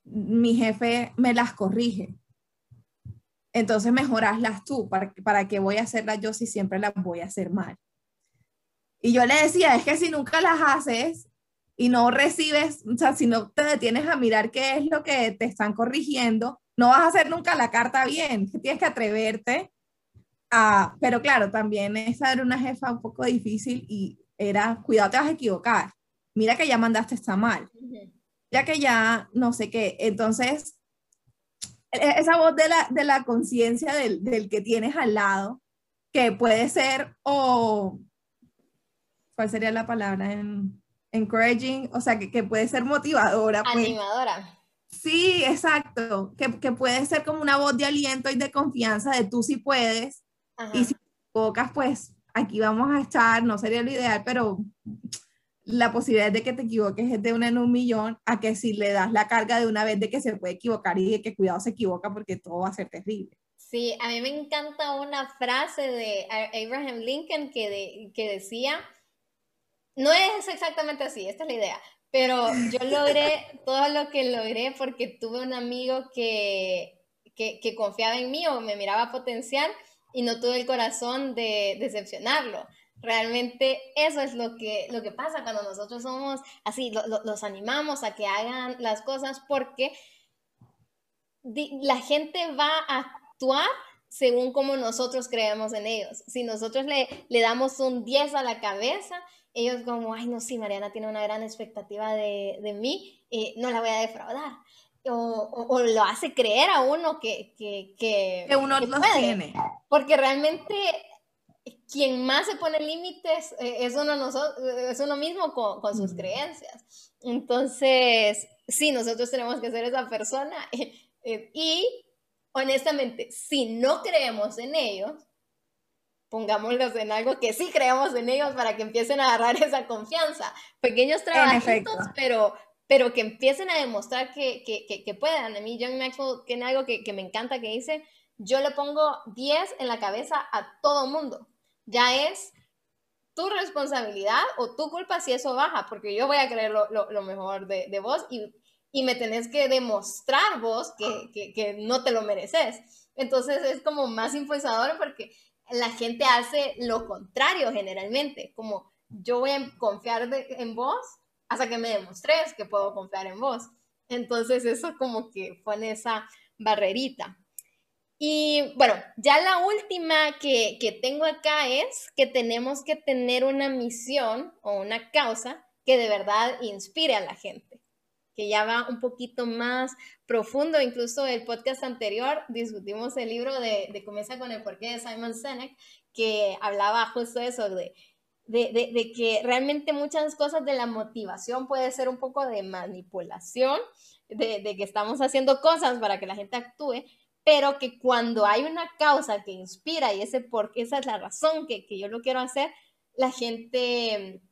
mi jefe me las corrige. Entonces mejoraslas tú, ¿para, ¿para qué voy a hacerlas yo si siempre las voy a hacer mal? Y yo le decía, es que si nunca las haces y no recibes, o sea, si no te detienes a mirar qué es lo que te están corrigiendo, no vas a hacer nunca la carta bien, tienes que atreverte a, pero claro, también esa era una jefa un poco difícil y era, cuidado, te vas a equivocar, mira que ya mandaste está mal, ya que ya no sé qué, entonces esa voz de la, de la conciencia del, del, que tienes al lado, que puede ser o, ¿cuál sería la palabra? En, encouraging, o sea, que, que puede ser motivadora. Pues. Animadora. Sí, exacto, que, que, puede ser como una voz de aliento y de confianza de tú sí puedes, y si te equivocas, pues aquí vamos a estar, no sería lo ideal, pero la posibilidad de que te equivoques es de una en un millón, a que si le das la carga de una vez de que se puede equivocar y de que cuidado se equivoca porque todo va a ser terrible. Sí, a mí me encanta una frase de Abraham Lincoln que, que decía, no es exactamente así, esta es la idea, pero yo logré todo lo que logré porque tuve un amigo que, que, que confiaba en mí o me miraba potencial y no tuve el corazón de decepcionarlo. Realmente eso es lo que, lo que pasa cuando nosotros somos así, los animamos a que hagan las cosas porque la gente va a actuar según como nosotros creemos en ellos. Si nosotros le, le damos un 10 a la cabeza, ellos como, ay, no, sí, Mariana tiene una gran expectativa de, de mí, eh, no la voy a defraudar. O, o, lo hace creer a uno que, que, que, que uno lo tiene. Porque realmente quien más se pone límites eh, es, uno es uno mismo con, con sus creencias. Entonces, sí, nosotros tenemos que ser esa persona. y honestamente, si no creemos en ellos, pongámoslos en algo que sí creemos en ellos para que empiecen a agarrar esa confianza. Pequeños trabajitos, pero, pero que empiecen a demostrar que, que, que, puedan. A mí John Maxwell tiene algo que, que me encanta que dice, yo le pongo 10 en la cabeza a todo mundo. Ya es tu responsabilidad o tu culpa si eso baja, porque yo voy a creer lo, lo, mejor de, de, vos y, y, me tenés que demostrar vos que, que, no te lo mereces. Entonces es como más impulsador porque la gente hace lo contrario generalmente, como yo voy a confiar en vos hasta que me demostres que puedo confiar en vos. Entonces eso como que pone esa barrerita. Y bueno, ya la última que, que tengo acá es que tenemos que tener una misión o una causa que de verdad inspire a la gente, que ya va un poquito más profundo. Incluso el podcast anterior discutimos el libro de, de Comienza con el porqué de Simon Sinek, que hablaba justo de eso, de, de, de, que realmente muchas cosas de la motivación puede ser un poco de manipulación, de, de que estamos haciendo cosas para que la gente actúe, pero que cuando hay una causa que inspira y ese por esa es la razón que, que yo lo quiero hacer, la gente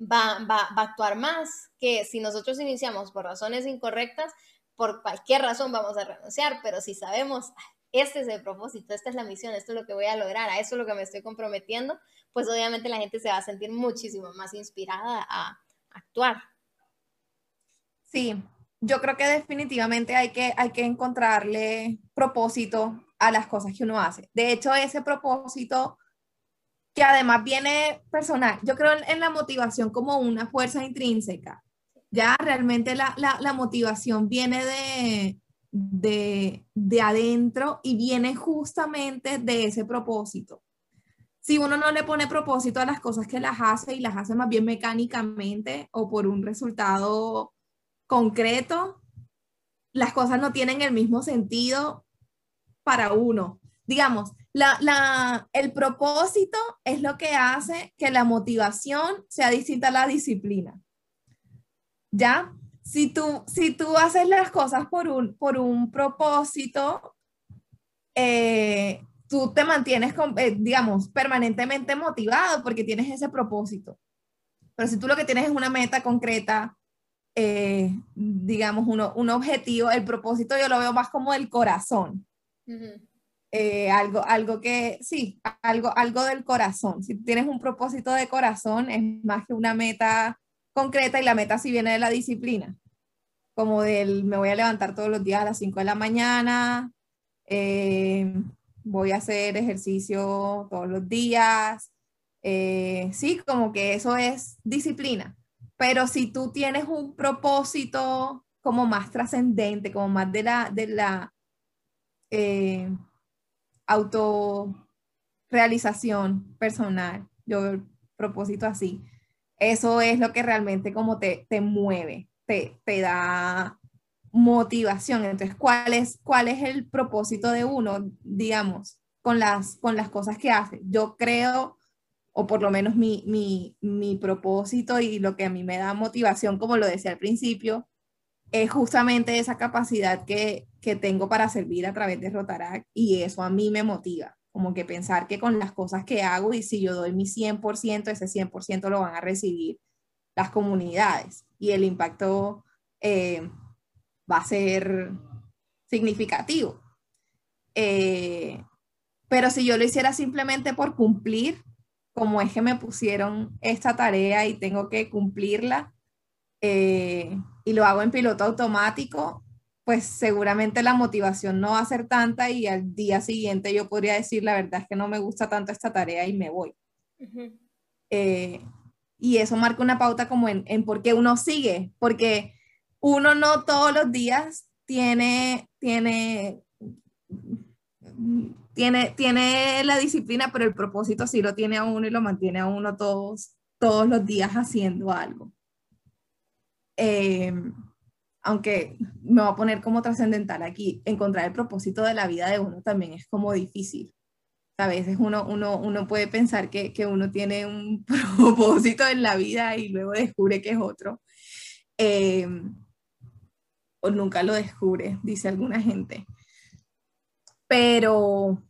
va, va, va, a actuar más que si nosotros iniciamos por razones incorrectas, por cualquier razón vamos a renunciar, pero si sabemos, este es el propósito, esta es la misión, esto es lo que voy a lograr, a eso es lo que me estoy comprometiendo, pues obviamente la gente se va a sentir muchísimo más inspirada a actuar. Sí, yo creo que definitivamente hay que, hay que encontrarle propósito a las cosas que uno hace. De hecho, ese propósito que además viene personal, yo creo en, la motivación como una fuerza intrínseca. Ya realmente la, la, motivación viene de, de, de adentro y viene justamente de ese propósito. Si uno no le pone propósito a las cosas que las hace y las hace más bien mecánicamente o por un resultado concreto, las cosas no tienen el mismo sentido para uno. Digamos, la, el propósito es lo que hace que la motivación sea distinta a la disciplina. ¿Ya? Si tú, si tú haces las cosas por un, por un propósito, eh, tú te mantienes, eh, digamos, permanentemente motivado porque tienes ese propósito. Pero si tú lo que tienes es una meta concreta, eh, digamos, uno, un objetivo, el propósito yo lo veo más como el corazón. Eh, algo, algo que, sí, algo, algo del corazón. Si tienes un propósito de corazón, es más que una meta concreta y la meta sí viene de la disciplina, como del me voy a levantar todos los días a las 5 de la mañana, eh, voy a hacer ejercicio todos los días. sí, como que eso es disciplina. Pero si tú tienes un propósito como más trascendente, como más de la, de la eh, autorrealización personal, yo propósito así, eso es lo que realmente como te, te mueve, te, te da motivación. Entonces, ¿cuál es, ¿cuál es el propósito de uno, digamos, con las, con las cosas que hace? Yo creo o por lo menos mi, mi, mi, propósito y lo que a mí me da motivación, como lo decía al principio, es justamente esa capacidad que, que tengo para servir a través de Rotarac y eso a mí me motiva, como que pensar que con las cosas que hago y si yo doy mi 100%, ese 100% lo van a recibir las comunidades y el impacto eh, va a ser significativo. Eh, pero si yo lo hiciera simplemente por cumplir, como es que me pusieron esta tarea y tengo que cumplirla eh, y lo hago en piloto automático, pues seguramente la motivación no va a ser tanta y al día siguiente yo podría decir la verdad es que no me gusta tanto esta tarea y me voy. Eh, y eso marca una pauta como en, en por qué uno sigue, porque uno no todos los días tiene, tiene tiene, tiene la disciplina, pero el propósito sí lo tiene a uno y lo mantiene a uno todos, todos los días haciendo algo. Eh, aunque me voy a poner como trascendental aquí, encontrar el propósito de la vida de uno también es como difícil. A veces uno, uno, uno puede pensar que, que uno tiene un propósito en la vida y luego descubre que es otro. Eh, o nunca lo descubre, dice alguna gente. Pero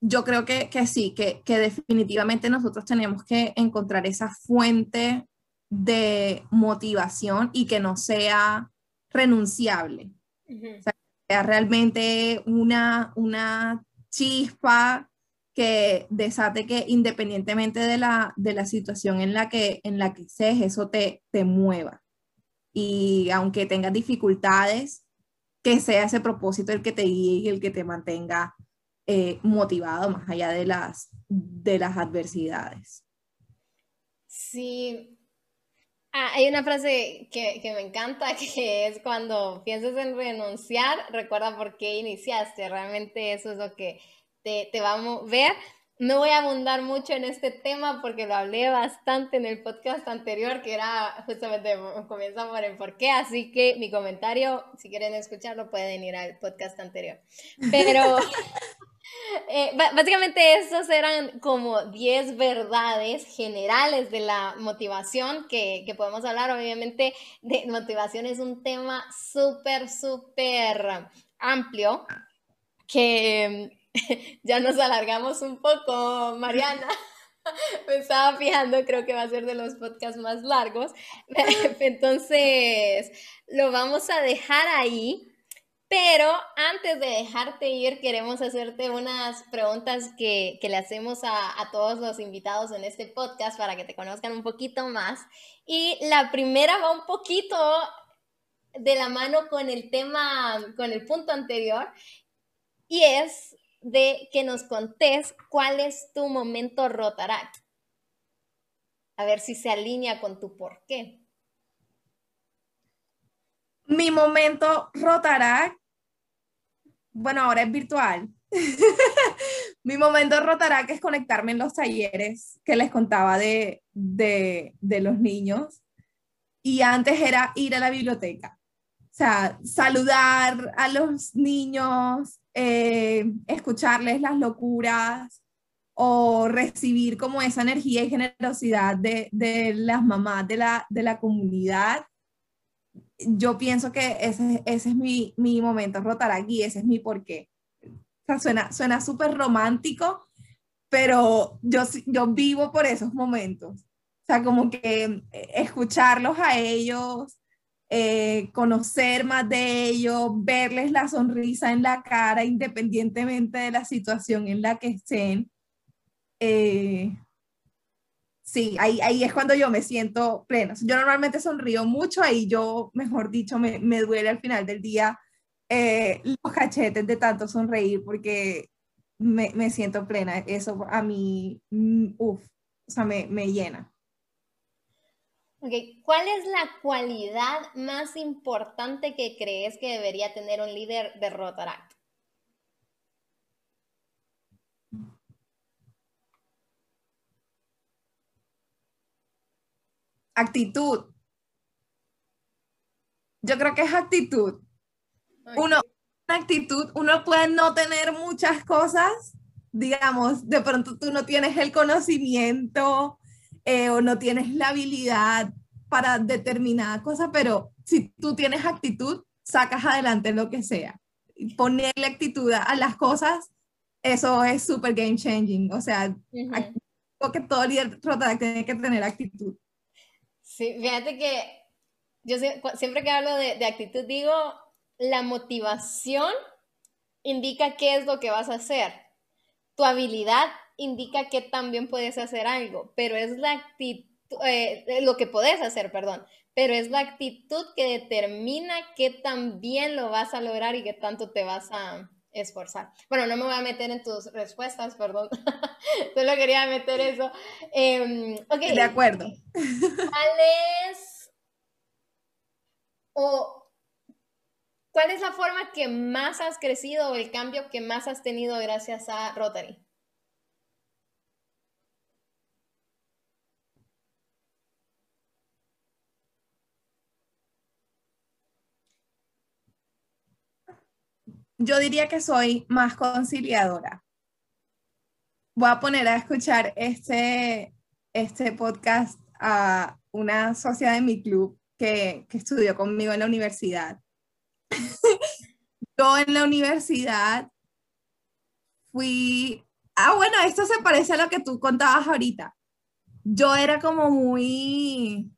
yo creo que, que sí, que, que, definitivamente nosotros tenemos que encontrar esa fuente de motivación y que no sea renunciable. o sea, que sea realmente una, una chispa que desate que independientemente de la, de la situación en la que, en la que estés, eso te, te mueva. Y aunque tengas dificultades, que sea ese propósito el que te guíe y el que te mantenga eh, motivado más allá de las, de las adversidades. Sí, Ah, hay una frase que, que, me encanta, que es cuando piensas en renunciar, recuerda por qué iniciaste. Realmente eso es lo que te, te va a mover. No voy a abundar mucho en este tema porque lo hablé bastante en el podcast anterior, que era justamente comienza por el por qué, así que mi comentario, si quieren escucharlo, pueden ir al podcast anterior. Pero Eh, básicamente estos eran como 10 verdades generales de la motivación que, que, podemos hablar. Obviamente, de motivación es un tema súper, súper amplio que ya nos alargamos un poco, Mariana. Me estaba fijando, creo que va a ser de los podcasts más largos. Entonces, lo vamos a dejar ahí. Pero antes de dejarte ir, queremos hacerte unas preguntas que, que le hacemos a, a, todos los invitados en este podcast para que te conozcan un poquito más. Y la primera va un poquito de la mano con el tema, con el punto anterior, y es de que nos contés cuál es tu momento Rotaract. A ver si se alinea con tu por qué. Mi momento Rotaract bueno, ahora es virtual. Mi momento rotará que es conectarme en los talleres que les contaba de, de, de los niños. Y antes era ir a la biblioteca. O sea, saludar a los niños, eh, escucharles las locuras o recibir como esa energía y generosidad de, de las mamás de la, de la comunidad yo pienso que ese, ese es mi, mi momento rotar aquí, ese es mi porqué. O sea, suena suena súper romántico, pero yo, yo vivo por esos momentos. O sea, como que eh, escucharlos a ellos, eh, conocer más de ellos, verles la sonrisa en la cara independientemente de la situación en la que estén. Eh, sí, ahí, ahí es cuando yo me siento plena. Yo normalmente sonrío mucho, ahí yo, mejor dicho, me, me duele al final del día eh, los cachetes de tanto sonreír porque me, me, siento plena. Eso a mí, mm, uff, o sea, me, me llena. Okay. ¿Cuál es la cualidad más importante que crees que debería tener un líder de Rotaract? Actitud. Yo creo que es actitud. Uno, actitud, uno puede no tener muchas cosas, digamos, de pronto tú no tienes el conocimiento eh, o no tienes la habilidad para determinada cosa, pero si tú tienes actitud, sacas adelante lo que sea. Ponerle actitud a las cosas, eso es súper game changing. O sea, creo que todo líder tiene que tener actitud. Sí, fíjate que yo siempre que hablo de, actitud digo, la motivación indica qué es lo que vas a hacer. Tu habilidad indica que también puedes hacer algo, pero es la actitud, eh, lo que puedes hacer, perdón, pero es la actitud que determina qué tan bien lo vas a lograr y qué tanto te vas a, esforzar. Bueno, no me voy a meter en tus respuestas, perdón. Solo quería meter eso. Eh, okay. De acuerdo. ¿Cuál es o cuál es la forma que más has crecido o el cambio que más has tenido gracias a Rotary? Yo diría que soy más conciliadora. voy a poner a escuchar este, este podcast a una socia de mi club que, que estudió conmigo en la universidad. Yo en la universidad fui... Ah, bueno, esto se parece a lo que tú contabas ahorita. Yo era como muy...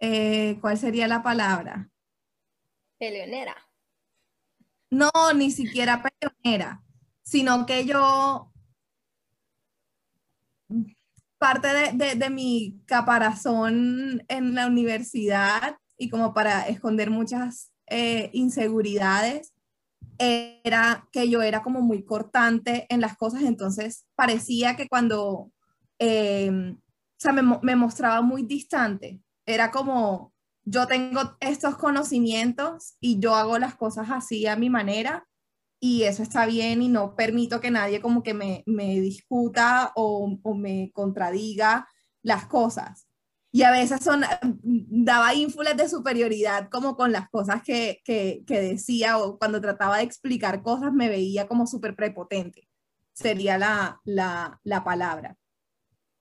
Eh, ¿Cuál sería la palabra? Peleonera. No, ni siquiera peleonera, sino que yo, parte de, mi caparazón en la universidad y como para esconder muchas eh, inseguridades, era que yo era como muy cortante en las cosas, entonces parecía que cuando, eh, o sea, me, me mostraba muy distante, era como, yo tengo estos conocimientos y yo hago las cosas así a mi manera y eso está bien y no permito que nadie como que me, me discuta o, o, me contradiga las cosas. Y a veces son, daba ínfulas de superioridad como con las cosas que, que, decía o cuando trataba de explicar cosas me veía como súper prepotente, sería la, la, la palabra.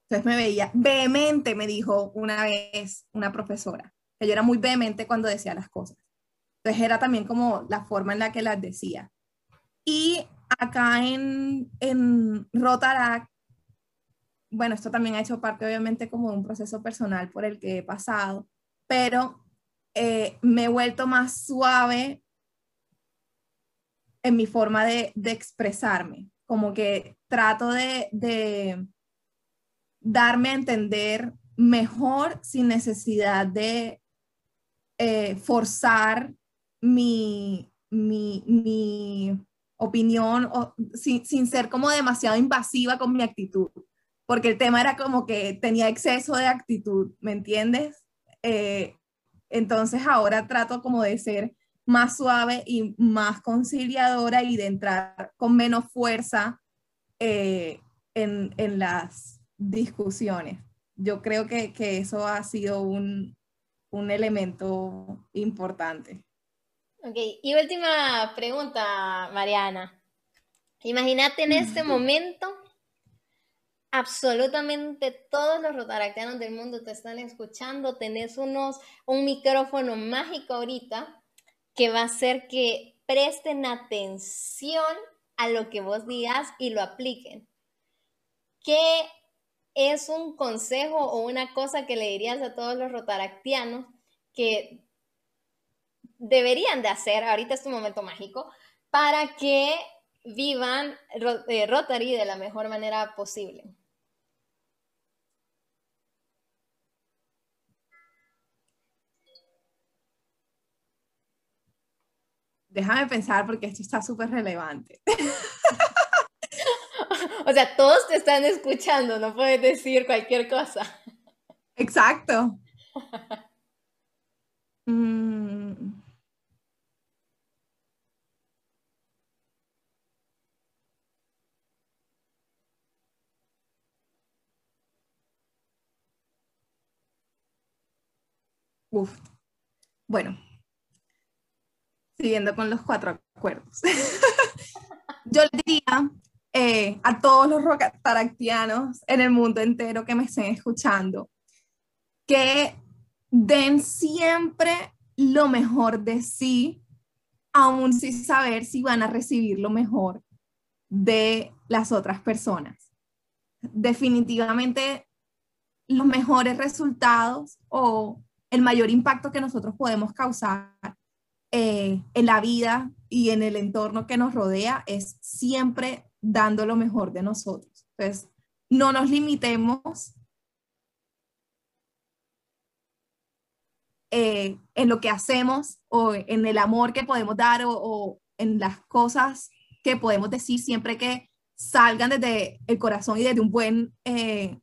Entonces me veía vehemente, me dijo una vez una profesora que yo era muy vehemente cuando decía las cosas. Entonces era también como la forma en la que las decía. Y acá en, en Rotaract, bueno, esto también ha hecho parte obviamente como de un proceso personal por el que he pasado, pero eh, me he vuelto más suave en mi forma de, de expresarme, como que trato de, de darme a entender mejor sin necesidad de eh, forzar mi, mi, mi opinión sin, sin, ser como demasiado invasiva con mi actitud, porque el tema era como que tenía exceso de actitud, ¿me entiendes? Eh, entonces ahora trato como de ser más suave y más conciliadora y de entrar con menos fuerza eh, en, en, las discusiones. Yo creo que, que eso ha sido un, un elemento importante. Ok, y última pregunta, Mariana. Imagínate en este momento, absolutamente todos los rotaractianos del mundo te están escuchando, tenés unos, un micrófono mágico ahorita que va a hacer que presten atención a lo que vos digas y lo apliquen. ¿Qué es un consejo o una cosa que le dirías a todos los rotaractianos que deberían de hacer, ahorita es tu momento mágico, para que vivan eh, Rotary de la mejor manera posible? Déjame pensar porque esto está súper relevante. O sea, todos te están escuchando, no puedes decir cualquier cosa. Exacto. Mm. Uf. Bueno, siguiendo con los cuatro acuerdos. Yo le diría eh, a todos los rocataractianos en el mundo entero que me estén escuchando, que den siempre lo mejor de sí, aún sin saber si van a recibir lo mejor de las otras personas. Definitivamente los mejores resultados o el mayor impacto que nosotros podemos causar eh, en la vida y en el entorno que nos rodea es siempre dando lo mejor de nosotros. Entonces, no nos limitemos eh, en lo que hacemos o en el amor que podemos dar o, en las cosas que podemos decir siempre que salgan desde el corazón y desde un buen eh,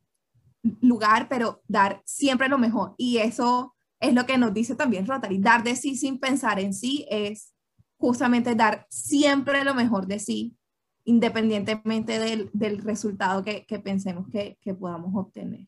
lugar, pero dar siempre lo mejor. Y eso es lo que nos dice también Rotary. Dar de sí sin pensar en sí es justamente dar siempre lo mejor de sí independientemente del, del resultado que, que, pensemos que, que, podamos obtener.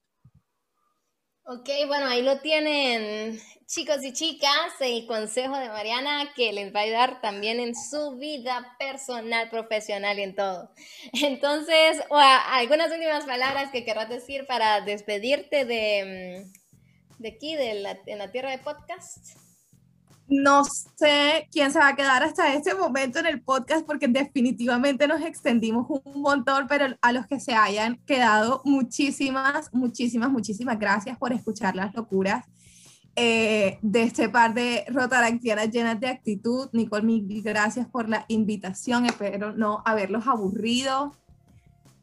Ok, bueno, ahí lo tienen chicos y chicas, el consejo de Mariana que les va a ayudar también en su vida personal, profesional y en todo. Entonces, algunas últimas palabras que querrás decir para despedirte de, mm, de aquí, de la, en la tierra de podcast. No sé quién se va a quedar hasta este momento en el podcast porque definitivamente nos extendimos un montón, pero a los que se hayan quedado, muchísimas, muchísimas, muchísimas gracias por escuchar las locuras eh, de este par de rotaractianas llenas de actitud. Nicole, mil gracias por la invitación. Espero no haberlos aburrido.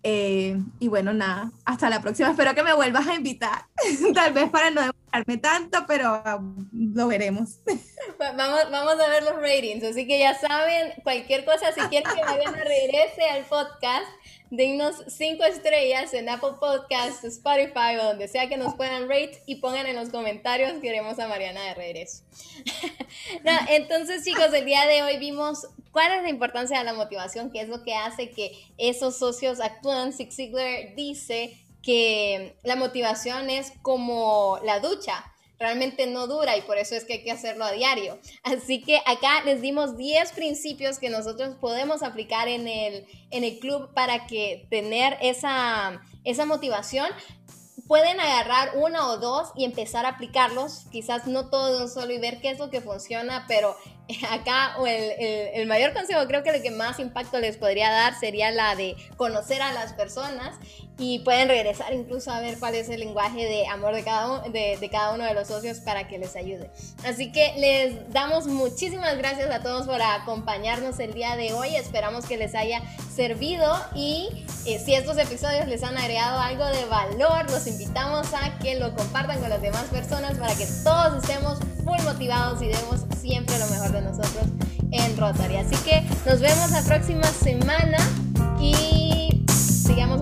Eh, y bueno, nada, hasta la próxima. Espero que me vuelvas a invitar. Tal vez para no demorarme tanto, pero um, lo veremos. Vamos, vamos a ver los ratings. Así que ya saben, cualquier cosa, si quieren que Mariana regrese al podcast, Denos cinco estrellas en Apple Podcasts, Spotify o donde sea que nos puedan rate y pongan en los comentarios queremos a Mariana de regreso. entonces chicos, el día de hoy vimos cuál es la importancia de la motivación, qué es lo que hace que esos socios actúen. Zig Ziglar dice que la motivación es como la ducha realmente no dura y por eso es que hay que hacerlo a diario. Así que acá les dimos 10 principios que nosotros podemos aplicar en el, en el club para que tener esa, esa motivación. Pueden agarrar una o dos y empezar a aplicarlos, quizás no todo de un solo y ver qué es lo que funciona, pero acá o el, el, mayor consejo, creo que el que más impacto les podría dar sería la de conocer a las personas y pueden regresar incluso a ver cuál es el lenguaje de amor de cada, de, cada uno de los socios para que les ayude. Así que les damos muchísimas gracias a todos por acompañarnos el día de hoy. Esperamos que les haya servido y eh, si estos episodios les han agregado algo de valor, los invitamos a que lo compartan con las demás personas para que todos estemos muy motivados y demos siempre lo mejor de nosotros en Rotary. Así que nos vemos la próxima semana y sigamos